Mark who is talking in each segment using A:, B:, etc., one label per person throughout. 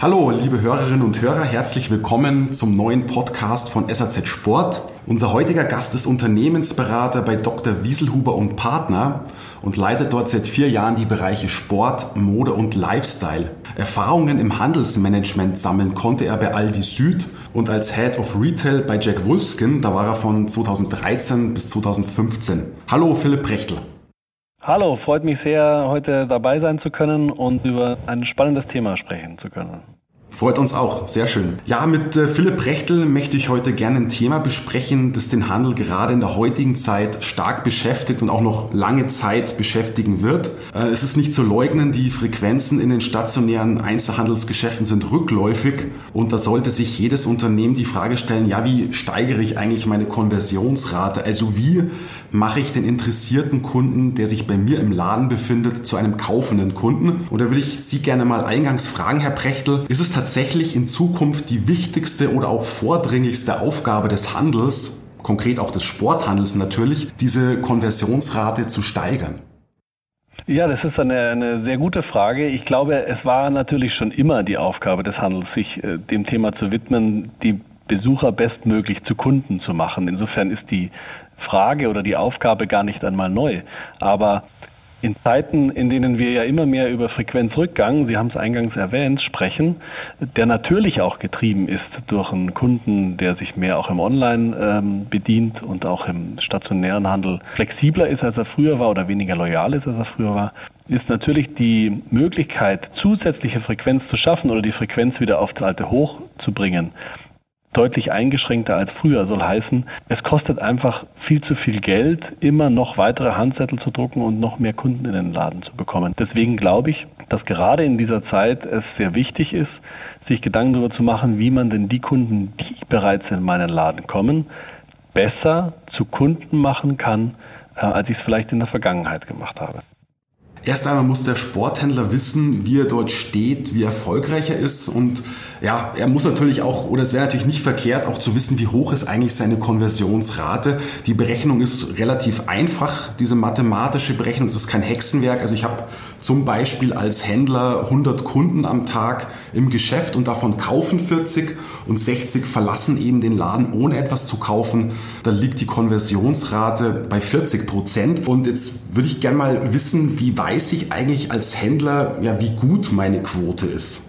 A: Hallo, liebe Hörerinnen und Hörer, herzlich willkommen zum neuen Podcast von SAZ Sport. Unser heutiger Gast ist Unternehmensberater bei Dr. Wieselhuber und Partner und leitet dort seit vier Jahren die Bereiche Sport, Mode und Lifestyle. Erfahrungen im Handelsmanagement sammeln konnte er bei Aldi Süd und als Head of Retail bei Jack Wolfskin, da war er von 2013 bis 2015. Hallo, Philipp Brechtel.
B: Hallo, freut mich sehr, heute dabei sein zu können und über ein spannendes Thema sprechen zu können.
A: Freut uns auch, sehr schön. Ja, mit äh, Philipp Rechtel möchte ich heute gerne ein Thema besprechen, das den Handel gerade in der heutigen Zeit stark beschäftigt und auch noch lange Zeit beschäftigen wird. Äh, es ist nicht zu leugnen, die Frequenzen in den stationären Einzelhandelsgeschäften sind rückläufig und da sollte sich jedes Unternehmen die Frage stellen, ja, wie steigere ich eigentlich meine Konversionsrate? Also wie mache ich den interessierten Kunden, der sich bei mir im Laden befindet, zu einem kaufenden Kunden? Und da würde ich Sie gerne mal eingangs fragen, Herr Prechtel, ist es tatsächlich in Zukunft die wichtigste oder auch vordringlichste Aufgabe des Handels, konkret auch des Sporthandels natürlich, diese Konversionsrate zu steigern?
B: Ja, das ist eine, eine sehr gute Frage. Ich glaube, es war natürlich schon immer die Aufgabe des Handels, sich äh, dem Thema zu widmen, die Besucher bestmöglich zu Kunden zu machen. Insofern ist die Frage oder die Aufgabe gar nicht einmal neu. Aber in Zeiten, in denen wir ja immer mehr über Frequenzrückgang, Sie haben es eingangs erwähnt, sprechen, der natürlich auch getrieben ist durch einen Kunden, der sich mehr auch im Online ähm, bedient und auch im stationären Handel flexibler ist, als er früher war oder weniger loyal ist, als er früher war, ist natürlich die Möglichkeit, zusätzliche Frequenz zu schaffen oder die Frequenz wieder auf das alte Hoch zu bringen, deutlich eingeschränkter als früher. Soll heißen, es kostet einfach viel zu viel Geld, immer noch weitere Handzettel zu drucken und noch mehr Kunden in den Laden zu bekommen. Deswegen glaube ich, dass gerade in dieser Zeit es sehr wichtig ist, sich Gedanken darüber zu machen, wie man denn die Kunden, die bereits in meinen Laden kommen, besser zu Kunden machen kann, äh, als ich es vielleicht in der Vergangenheit gemacht habe.
A: Erst einmal muss der Sporthändler wissen, wie er dort steht, wie erfolgreich er ist und ja, er muss natürlich auch, oder es wäre natürlich nicht verkehrt, auch zu wissen, wie hoch ist eigentlich seine Konversionsrate. Die Berechnung ist relativ einfach, diese mathematische Berechnung, es ist kein Hexenwerk. Also ich habe zum Beispiel als Händler 100 Kunden am Tag im Geschäft und davon kaufen 40 und 60 verlassen eben den Laden, ohne etwas zu kaufen. Da liegt die Konversionsrate bei 40 Prozent. Und jetzt würde ich gerne mal wissen, wie weiß ich eigentlich als Händler, ja, wie gut meine Quote ist?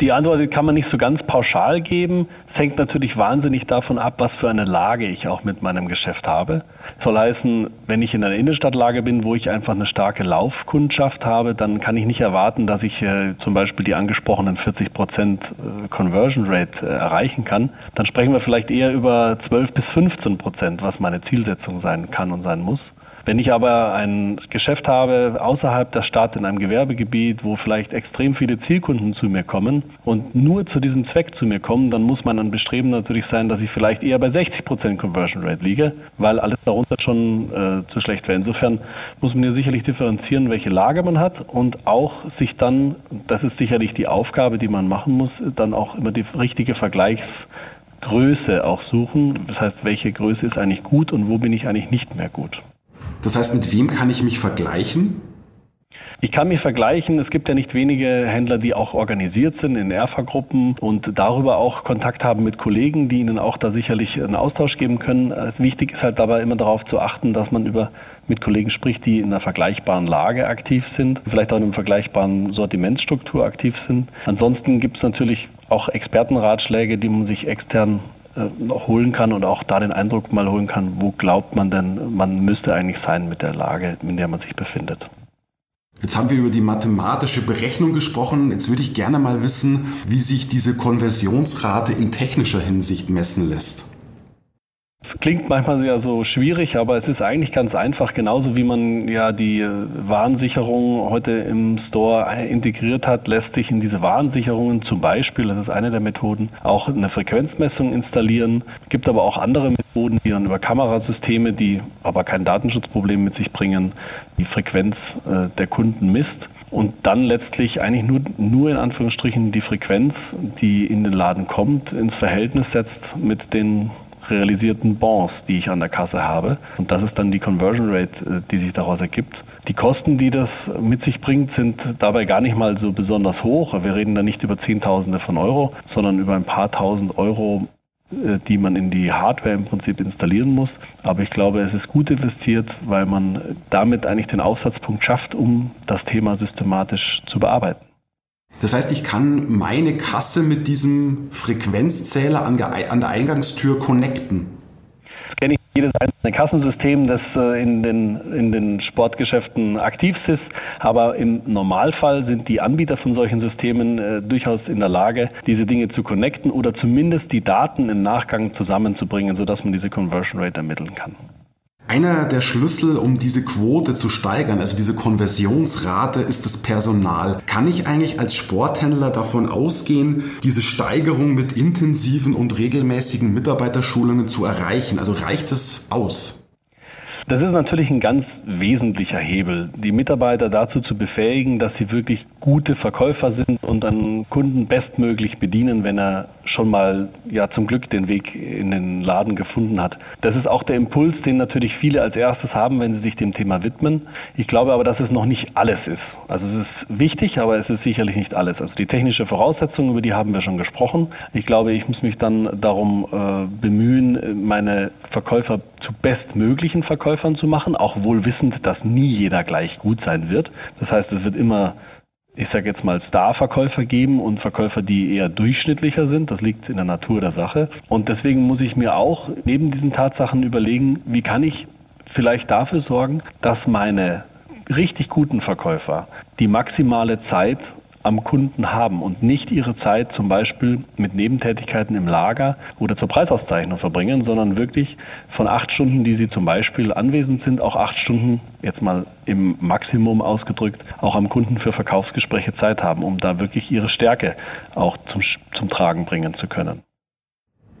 B: Die Antwort kann man nicht so ganz pauschal geben. Es hängt natürlich wahnsinnig davon ab, was für eine Lage ich auch mit meinem Geschäft habe. Soll heißen, wenn ich in einer Innenstadtlage bin, wo ich einfach eine starke Laufkundschaft habe, dann kann ich nicht erwarten, dass ich äh, zum Beispiel die angesprochenen 40 Prozent äh, Conversion Rate äh, erreichen kann. Dann sprechen wir vielleicht eher über 12 bis 15 Prozent, was meine Zielsetzung sein kann und sein muss. Wenn ich aber ein Geschäft habe außerhalb der Stadt in einem Gewerbegebiet, wo vielleicht extrem viele Zielkunden zu mir kommen und nur zu diesem Zweck zu mir kommen, dann muss mein Bestreben natürlich sein, dass ich vielleicht eher bei 60 Prozent Conversion Rate liege, weil alles darunter schon äh, zu schlecht wäre. Insofern muss man hier sicherlich differenzieren, welche Lage man hat und auch sich dann, das ist sicherlich die Aufgabe, die man machen muss, dann auch immer die richtige Vergleichsgröße auch suchen. Das heißt, welche Größe ist eigentlich gut und wo bin ich eigentlich nicht mehr gut.
A: Das heißt, mit wem kann ich mich vergleichen?
B: Ich kann mich vergleichen. Es gibt ja nicht wenige Händler, die auch organisiert sind in ERFA-Gruppen und darüber auch Kontakt haben mit Kollegen, die ihnen auch da sicherlich einen Austausch geben können. Wichtig ist halt dabei immer darauf zu achten, dass man über mit Kollegen spricht, die in einer vergleichbaren Lage aktiv sind, vielleicht auch in einer vergleichbaren Sortimentsstruktur aktiv sind. Ansonsten gibt es natürlich auch Expertenratschläge, die man sich extern äh, holen kann und auch da den Eindruck mal holen kann, wo glaubt man denn, man müsste eigentlich sein mit der Lage, in der man sich befindet.
A: Jetzt haben wir über die mathematische Berechnung gesprochen. Jetzt würde ich gerne mal wissen, wie sich diese Konversionsrate in technischer Hinsicht messen lässt
B: klingt manchmal ja so schwierig, aber es ist eigentlich ganz einfach, genauso wie man ja die äh, Warensicherung heute im Store integriert hat, lässt sich in diese Warensicherungen zum Beispiel, das ist eine der Methoden, auch eine Frequenzmessung installieren. Gibt aber auch andere Methoden, die dann über Kamerasysteme, die aber kein Datenschutzproblem mit sich bringen, die Frequenz äh, der Kunden misst. und dann letztlich eigentlich nur, nur in Anführungsstrichen die Frequenz, die in den Laden kommt, ins Verhältnis setzt mit den realisierten Bonds, die ich an der Kasse habe. Und das ist dann die Conversion Rate, äh, die sich daraus ergibt. Die Kosten, die das mit sich bringt, sind dabei gar nicht mal so besonders hoch. Wir reden da nicht über Zehntausende von Euro, sondern über ein paar tausend Euro äh, die man in die Hardware im Prinzip installieren muss. Aber ich glaube, es ist gut investiert, weil man damit eigentlich den Aufsatzpunkt schafft, um das Thema systematisch zu bearbeiten.
A: Das heißt, ich kann meine Kasse mit diesem Frequenzzähler an der Eingangstür connecten.
B: Kenne ich jedes einzelne Kassensystem, das äh, in den, in den Sportgeschäften aktiv ist. Aber im Normalfall sind die Anbieter von solchen Systemen äh, durchaus in der Lage, diese Dinge zu connecten oder zumindest die Daten im Nachgang zusammenzubringen, sodass man diese Conversion Rate ermitteln kann.
A: Einer der Schlüssel, um diese Quote zu steigern, also diese Konversionsrate, ist das Personal. Kann ich eigentlich als Sporthändler davon ausgehen, diese Steigerung mit intensiven und regelmäßigen Mitarbeiterschulungen zu erreichen? Also reicht es aus?
B: Das ist natürlich ein ganz wesentlicher Hebel, die Mitarbeiter dazu zu befähigen, dass sie wirklich gute Verkäufer sind und einen Kunden bestmöglich bedienen, wenn er schon mal ja zum Glück den Weg in den Laden gefunden hat. Das ist auch der Impuls, den natürlich viele als erstes haben, wenn sie sich dem Thema widmen. Ich glaube aber, dass es noch nicht alles ist. Also es ist wichtig, aber es ist sicherlich nicht alles. Also die technische Voraussetzung, über die haben wir schon gesprochen. Ich glaube, ich muss mich dann darum äh, bemühen, meine Verkäufer zu bestmöglichen Verkäufern zu machen, auch wohl wissend, dass nie jeder gleich gut sein wird. Das heißt, es wird immer ich sage jetzt mal, Star-Verkäufer geben und Verkäufer, die eher durchschnittlicher sind. Das liegt in der Natur der Sache. Und deswegen muss ich mir auch neben diesen Tatsachen überlegen, wie kann ich vielleicht dafür sorgen, dass meine richtig guten Verkäufer die maximale Zeit am Kunden haben und nicht ihre Zeit zum Beispiel mit Nebentätigkeiten im Lager oder zur Preisauszeichnung verbringen, sondern wirklich von acht Stunden, die sie zum Beispiel anwesend sind, auch acht Stunden, jetzt mal im Maximum ausgedrückt, auch am Kunden für Verkaufsgespräche Zeit haben, um da wirklich ihre Stärke auch zum, zum Tragen bringen zu können.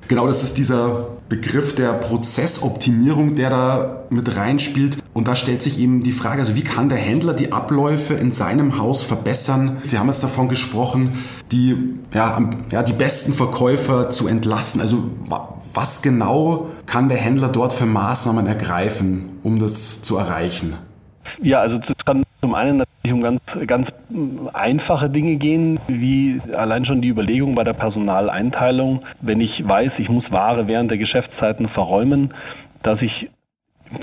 A: Genau, das ist dieser Begriff der Prozessoptimierung, der da mit reinspielt. Und da stellt sich eben die Frage, also wie kann der Händler die Abläufe in seinem Haus verbessern? Sie haben jetzt davon gesprochen, die, ja, ja, die besten Verkäufer zu entlassen. Also was genau kann der Händler dort für Maßnahmen ergreifen, um das zu erreichen?
B: Ja, also das kann zum einen natürlich um ganz, ganz einfache Dinge gehen, wie allein schon die Überlegung bei der Personaleinteilung, wenn ich weiß, ich muss Ware während der Geschäftszeiten verräumen, dass ich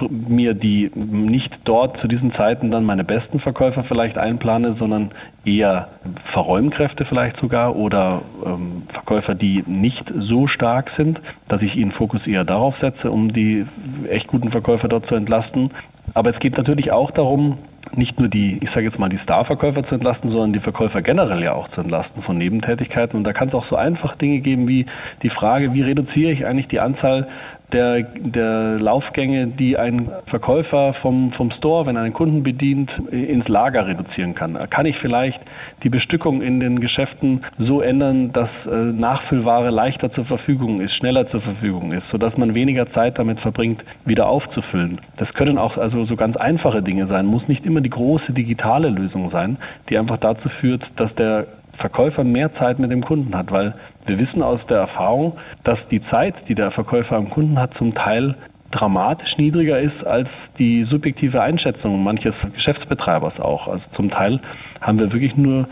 B: mir die nicht dort zu diesen Zeiten dann meine besten Verkäufer vielleicht einplane, sondern eher Verräumkräfte vielleicht sogar oder ähm, Verkäufer, die nicht so stark sind, dass ich ihren Fokus eher darauf setze, um die echt guten Verkäufer dort zu entlasten. Aber es geht natürlich auch darum, nicht nur die, ich sage jetzt mal, die Starverkäufer zu entlasten, sondern die Verkäufer generell ja auch zu entlasten von Nebentätigkeiten. Und da kann es auch so einfach Dinge geben wie die Frage, wie reduziere ich eigentlich die Anzahl der, der Laufgänge, die ein Verkäufer vom, vom Store, wenn er einen Kunden bedient, ins Lager reduzieren kann. Kann ich vielleicht die Bestückung in den Geschäften so ändern, dass äh, Nachfüllware leichter zur Verfügung ist, schneller zur Verfügung ist, sodass man weniger Zeit damit verbringt, wieder aufzufüllen. Das können auch also so ganz einfache Dinge sein, muss nicht immer die große digitale Lösung sein, die einfach dazu führt, dass der Verkäufer mehr Zeit mit dem Kunden hat, weil wir wissen aus der Erfahrung, dass die Zeit, die der Verkäufer am Kunden hat, zum Teil dramatisch niedriger ist als die subjektive Einschätzung manches Geschäftsbetreibers auch. Also zum Teil haben wir wirklich nur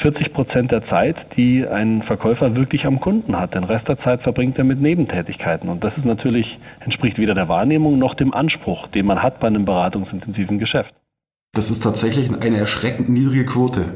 B: 40 Prozent der Zeit, die ein Verkäufer wirklich am Kunden hat. Den Rest der Zeit verbringt er mit Nebentätigkeiten. Und das ist natürlich, entspricht weder der Wahrnehmung noch dem Anspruch, den man hat bei einem beratungsintensiven Geschäft.
A: Das ist tatsächlich eine erschreckend niedrige Quote.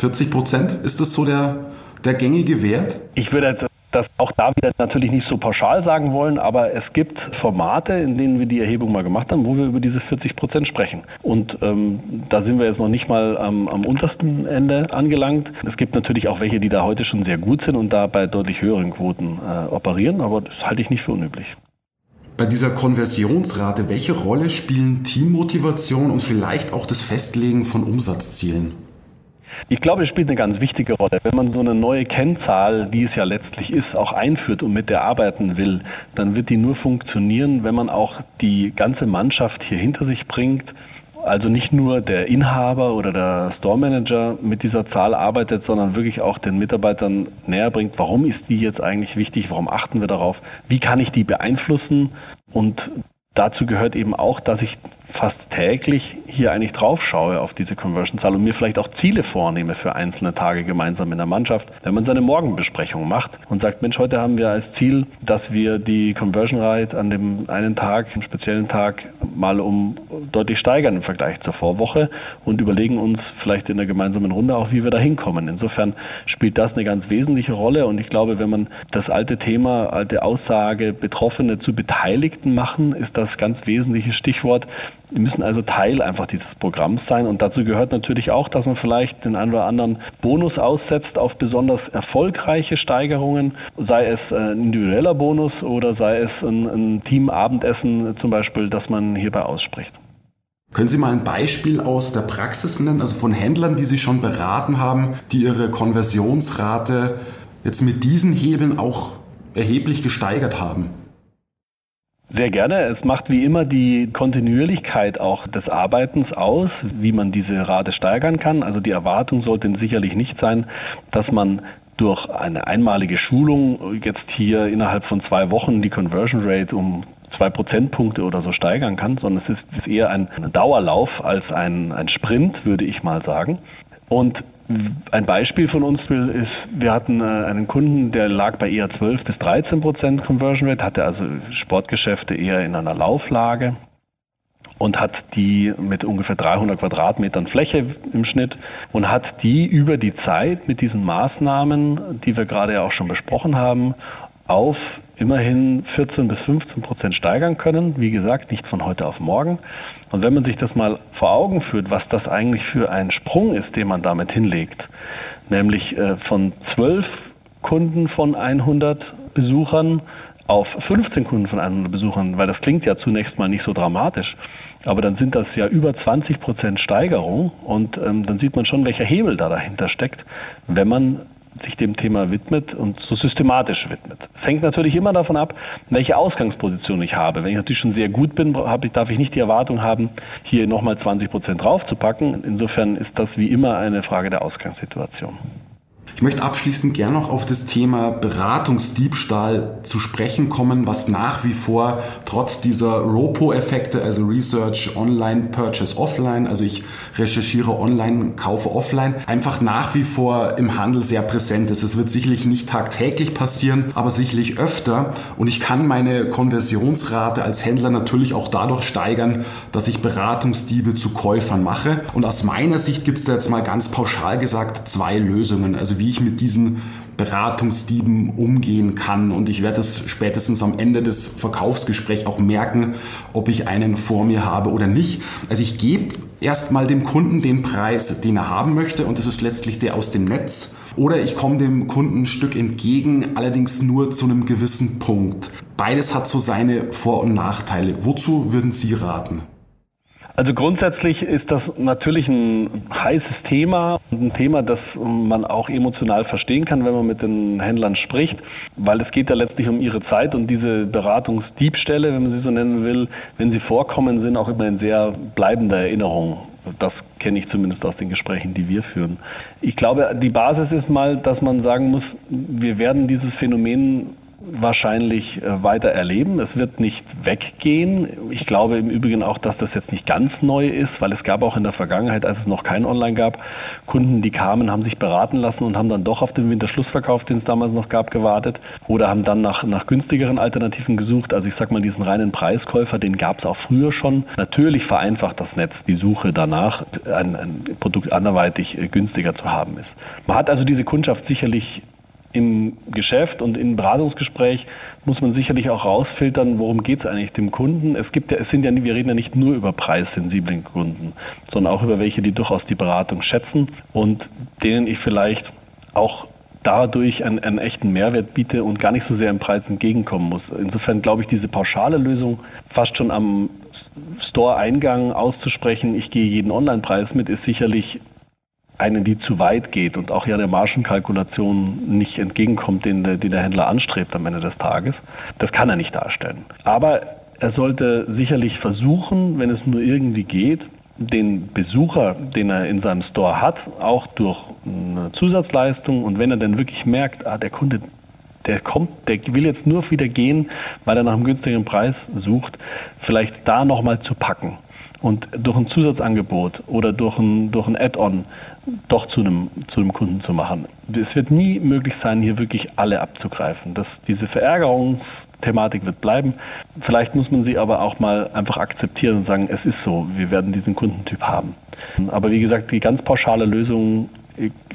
A: 40 Prozent, ist das so der, der gängige Wert?
B: Ich würde das auch da wieder natürlich nicht so pauschal sagen wollen, aber es gibt Formate, in denen wir die Erhebung mal gemacht haben, wo wir über diese 40 Prozent sprechen. Und ähm, da sind wir jetzt noch nicht mal am, am untersten Ende angelangt. Es gibt natürlich auch welche, die da heute schon sehr gut sind und da bei deutlich höheren Quoten äh, operieren, aber das halte ich nicht für unüblich.
A: Bei dieser Konversionsrate, welche Rolle spielen Teammotivation und vielleicht auch das Festlegen von Umsatzzielen?
B: Ich glaube, es spielt eine ganz wichtige Rolle. Wenn man so eine neue Kennzahl, die es ja letztlich ist, auch einführt und mit der arbeiten will, dann wird die nur funktionieren, wenn man auch die ganze Mannschaft hier hinter sich bringt, also nicht nur der Inhaber oder der Store Manager mit dieser Zahl arbeitet, sondern wirklich auch den Mitarbeitern näher bringt, warum ist die jetzt eigentlich wichtig, warum achten wir darauf, wie kann ich die beeinflussen und dazu gehört eben auch, dass ich fast täglich hier eigentlich drauf schaue auf diese Conversion-Zahl und mir vielleicht auch Ziele vornehme für einzelne Tage gemeinsam in der Mannschaft, wenn man seine Morgenbesprechung macht und sagt, Mensch, heute haben wir als Ziel, dass wir die Conversion Rate an dem einen Tag, einem speziellen Tag mal um deutlich steigern im Vergleich zur Vorwoche und überlegen uns vielleicht in der gemeinsamen Runde auch, wie wir da hinkommen. Insofern spielt das eine ganz wesentliche Rolle und ich glaube, wenn man das alte Thema, alte Aussage, Betroffene zu Beteiligten machen, ist das ganz wesentliche Stichwort. Die müssen also Teil einfach dieses Programms sein und dazu gehört natürlich auch, dass man vielleicht den einen oder anderen Bonus aussetzt auf besonders erfolgreiche Steigerungen, sei es ein individueller Bonus oder sei es ein, ein Teamabendessen zum Beispiel, das man hierbei ausspricht.
A: Können Sie mal ein Beispiel aus der Praxis nennen, also von Händlern, die Sie schon beraten haben, die ihre Konversionsrate jetzt mit diesen Hebeln auch erheblich gesteigert haben?
B: Sehr gerne. Es macht wie immer die Kontinuierlichkeit auch des Arbeitens aus, wie man diese Rate steigern kann. Also die Erwartung sollte sicherlich nicht sein, dass man durch eine einmalige Schulung jetzt hier innerhalb von zwei Wochen die Conversion Rate um zwei Prozentpunkte oder so steigern kann, sondern es ist eher ein Dauerlauf als ein, ein Sprint, würde ich mal sagen. Und ein Beispiel von uns ist, wir hatten äh, einen Kunden, der lag bei eher 12 bis 13 Prozent Conversion Rate, hatte also Sportgeschäfte eher in einer Lauflage und hat die mit ungefähr 300 Quadratmetern Fläche im Schnitt und hat die über die Zeit mit diesen Maßnahmen, die wir gerade ja auch schon besprochen haben, auf immerhin 14 bis 15 Prozent steigern können. Wie gesagt, nicht von heute auf morgen. Und wenn man sich das mal vor Augen führt, was das eigentlich für ein Sprung ist, den man damit hinlegt, nämlich äh, von 12 Kunden von 100 Besuchern auf 15 Kunden von 100 Besuchern, weil das klingt ja zunächst mal nicht so dramatisch. Aber dann sind das ja über 20 Prozent Steigerung und ähm, dann sieht man schon, welcher Hebel da dahinter steckt, wenn man sich dem Thema widmet und so systematisch widmet. Es hängt natürlich immer davon ab, welche Ausgangsposition ich habe. Wenn ich natürlich schon sehr gut bin, darf ich nicht die Erwartung haben, hier nochmal 20 Prozent draufzupacken. Insofern ist das wie immer eine Frage der Ausgangssituation.
A: Ich möchte abschließend gerne noch auf das Thema Beratungsdiebstahl zu sprechen kommen, was nach wie vor trotz dieser ROPO-Effekte, also Research Online, Purchase Offline, also ich recherchiere online, kaufe offline, einfach nach wie vor im Handel sehr präsent ist. Es wird sicherlich nicht tagtäglich passieren, aber sicherlich öfter. Und ich kann meine Konversionsrate als Händler natürlich auch dadurch steigern, dass ich Beratungsdiebe zu Käufern mache. Und aus meiner Sicht gibt es da jetzt mal ganz pauschal gesagt zwei Lösungen. Also wie ich mit diesen Beratungsdieben umgehen kann. Und ich werde es spätestens am Ende des Verkaufsgesprächs auch merken, ob ich einen vor mir habe oder nicht. Also ich gebe erstmal dem Kunden den Preis, den er haben möchte. Und das ist letztlich der aus dem Netz. Oder ich komme dem Kunden ein Stück entgegen, allerdings nur zu einem gewissen Punkt. Beides hat so seine Vor- und Nachteile. Wozu würden Sie raten?
B: Also grundsätzlich ist das natürlich ein heißes Thema und ein Thema, das man auch emotional verstehen kann, wenn man mit den Händlern spricht, weil es geht ja letztlich um ihre Zeit und diese Beratungsdiebstähle, wenn man sie so nennen will, wenn sie vorkommen, sind auch immer in sehr bleibender Erinnerung. Das kenne ich zumindest aus den Gesprächen, die wir führen. Ich glaube, die Basis ist mal, dass man sagen muss, wir werden dieses Phänomen wahrscheinlich äh, weiter erleben. Es wird nicht weggehen. Ich glaube im Übrigen auch, dass das jetzt nicht ganz neu ist, weil es gab auch in der Vergangenheit, als es noch kein Online gab, Kunden, die kamen, haben sich beraten lassen und haben dann doch auf den Winterschlussverkauf, den es damals noch gab, gewartet oder haben dann nach, nach günstigeren Alternativen gesucht. Also ich sag mal, diesen reinen Preiskäufer, den gab es auch früher schon. Natürlich vereinfacht das Netz die Suche danach, ein, ein Produkt anderweitig äh, günstiger zu haben ist. Man hat also diese Kundschaft sicherlich im Geschäft und im Beratungsgespräch muss man sicherlich auch rausfiltern, worum geht es eigentlich dem Kunden. Es gibt ja, es sind ja, wir reden ja nicht nur über preissensiblen Kunden, sondern auch über welche, die durchaus die Beratung schätzen und denen ich vielleicht auch dadurch einen, einen echten Mehrwert biete und gar nicht so sehr im Preis entgegenkommen muss. Insofern glaube ich, diese pauschale Lösung fast schon am Store-Eingang auszusprechen, ich gehe jeden Online-Preis mit, ist sicherlich eine, die zu weit geht und auch ja der Margenkalkulation nicht entgegenkommt, den, den der Händler anstrebt am Ende des Tages. Das kann er nicht darstellen. Aber er sollte sicherlich versuchen, wenn es nur irgendwie geht, den Besucher, den er in seinem Store hat, auch durch eine Zusatzleistung und wenn er dann wirklich merkt, ah, der Kunde, der kommt, der will jetzt nur wieder gehen, weil er nach einem günstigeren Preis sucht, vielleicht da nochmal zu packen und durch ein Zusatzangebot oder durch ein, durch ein Add-on doch zu einem, zu einem Kunden zu machen. Es wird nie möglich sein, hier wirklich alle abzugreifen. Das, diese Verärgerungsthematik wird bleiben. Vielleicht muss man sie aber auch mal einfach akzeptieren und sagen, es ist so, wir werden diesen Kundentyp haben. Aber wie gesagt, die ganz pauschale Lösung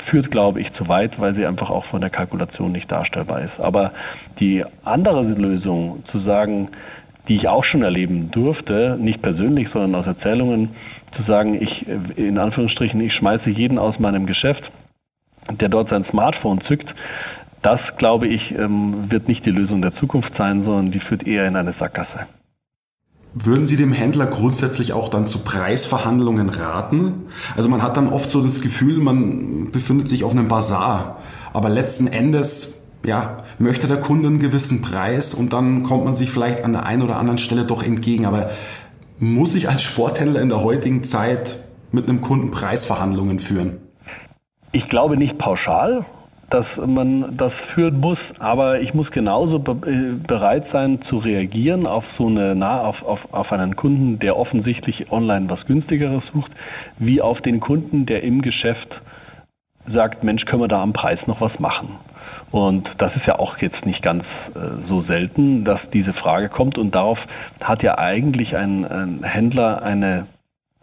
B: führt, glaube ich, zu weit, weil sie einfach auch von der Kalkulation nicht darstellbar ist. Aber die andere Lösung, zu sagen, die ich auch schon erleben durfte, nicht persönlich, sondern aus Erzählungen, zu sagen, ich, in Anführungsstrichen, ich schmeiße jeden aus meinem Geschäft, der dort sein Smartphone zückt, das, glaube ich, ähm, wird nicht die Lösung der Zukunft sein, sondern die führt eher in eine Sackgasse.
A: Würden Sie dem Händler grundsätzlich auch dann zu Preisverhandlungen raten? Also man hat dann oft so das Gefühl, man befindet sich auf einem Bazar, aber letzten Endes ja, möchte der Kunde einen gewissen Preis und dann kommt man sich vielleicht an der einen oder anderen Stelle doch entgegen. Aber muss ich als Sporthändler in der heutigen Zeit mit einem Kunden Preisverhandlungen führen?
B: Ich glaube nicht pauschal, dass man das führen muss, aber ich muss genauso be bereit sein zu reagieren auf so eine nah auf, auf, auf einen Kunden, der offensichtlich online was günstigeres sucht, wie auf den Kunden, der im Geschäft sagt, Mensch, können wir da am Preis noch was machen? Und das ist ja auch jetzt nicht ganz äh, so selten, dass diese Frage kommt. Und darauf hat ja eigentlich ein, ein Händler eine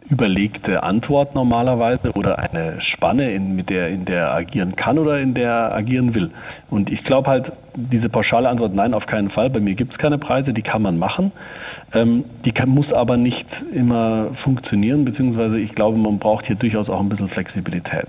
B: überlegte Antwort normalerweise oder eine Spanne, in, mit der, in der er agieren kann oder in der er agieren will. Und ich glaube halt, diese pauschale Antwort, nein, auf keinen Fall, bei mir gibt es keine Preise, die kann man machen. Ähm, die kann, muss aber nicht immer funktionieren, beziehungsweise ich glaube, man braucht hier durchaus auch ein bisschen Flexibilität.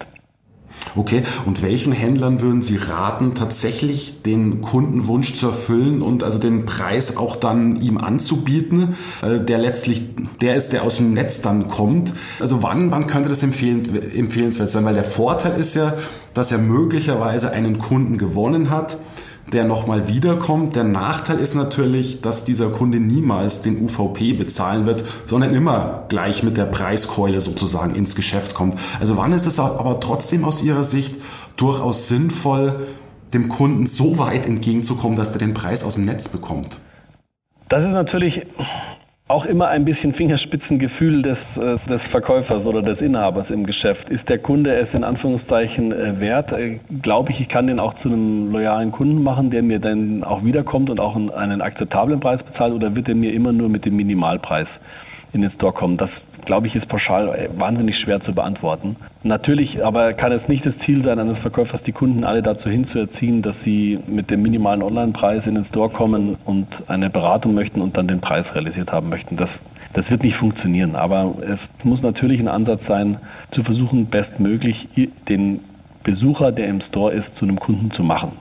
A: Okay, und welchen Händlern würden Sie raten, tatsächlich den Kundenwunsch zu erfüllen und also den Preis auch dann ihm anzubieten, äh, der letztlich der ist, der aus dem Netz dann kommt? Also wann, wann könnte das empfehlenswert sein? Weil der Vorteil ist ja, dass er möglicherweise einen Kunden gewonnen hat, der nochmal wiederkommt. Der Nachteil ist natürlich, dass dieser Kunde niemals den UVP bezahlen wird, sondern immer gleich mit der Preiskeule sozusagen ins Geschäft kommt. Also wann ist es aber trotzdem aus Ihrer Sicht durchaus sinnvoll, dem Kunden so weit entgegenzukommen, dass er den Preis aus dem Netz bekommt?
B: Das ist natürlich auch immer ein bisschen Fingerspitzengefühl des, äh, des Verkäufers oder des Inhabers im Geschäft. Ist der Kunde es in Anführungszeichen äh, wert? Äh, glaube ich, ich kann den auch zu einem loyalen Kunden machen, der mir dann auch wiederkommt und auch einen akzeptablen Preis bezahlt oder wird er mir immer nur mit dem Minimalpreis in den Store kommen? Das glaube ich, ist pauschal wahnsinnig schwer zu beantworten. Natürlich aber kann es nicht das Ziel sein eines Verkäufers, die Kunden alle dazu hinzuerziehen, dass sie mit dem minimalen Online-Preis in den Store kommen und eine Beratung möchten und dann den Preis realisiert haben möchten. Das, das wird nicht funktionieren. Aber es muss natürlich ein Ansatz sein, zu versuchen, bestmöglich den Besucher, der im Store ist, zu einem Kunden zu machen.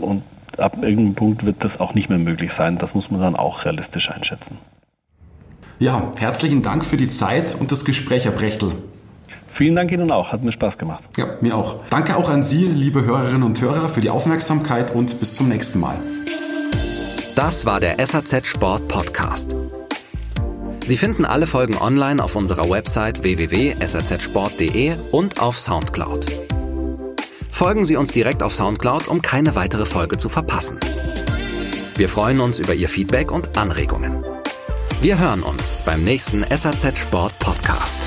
B: Und ab irgendeinem Punkt wird das auch nicht mehr möglich sein. Das muss man dann auch realistisch einschätzen.
A: Ja, herzlichen Dank für die Zeit und das Gespräch, Herr Brechtel.
B: Vielen Dank Ihnen auch, hat mir Spaß gemacht.
A: Ja, mir auch. Danke auch an Sie, liebe Hörerinnen und Hörer, für die Aufmerksamkeit und bis zum nächsten Mal.
C: Das war der SAZ Sport Podcast. Sie finden alle Folgen online auf unserer Website www.sazsport.de und auf Soundcloud. Folgen Sie uns direkt auf Soundcloud, um keine weitere Folge zu verpassen. Wir freuen uns über Ihr Feedback und Anregungen. Wir hören uns beim nächsten SAZ Sport Podcast.